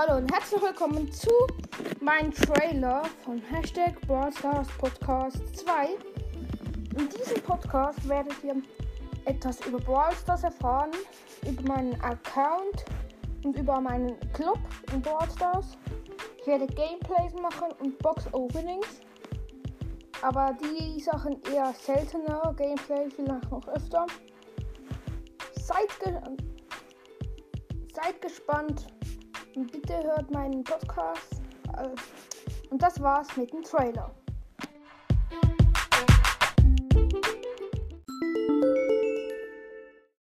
Hallo und herzlich willkommen zu meinem Trailer von Hashtag Brawl Stars Podcast 2. In diesem Podcast werdet ihr etwas über Brawl Stars erfahren, über meinen Account und über meinen Club in Brawl Stars. Ich werde Gameplays machen und Box Openings. Aber die Sachen eher seltener, Gameplay vielleicht noch öfter. Seid, ge seid gespannt und bitte hört meinen Podcast. Äh, und das war's mit dem Trailer.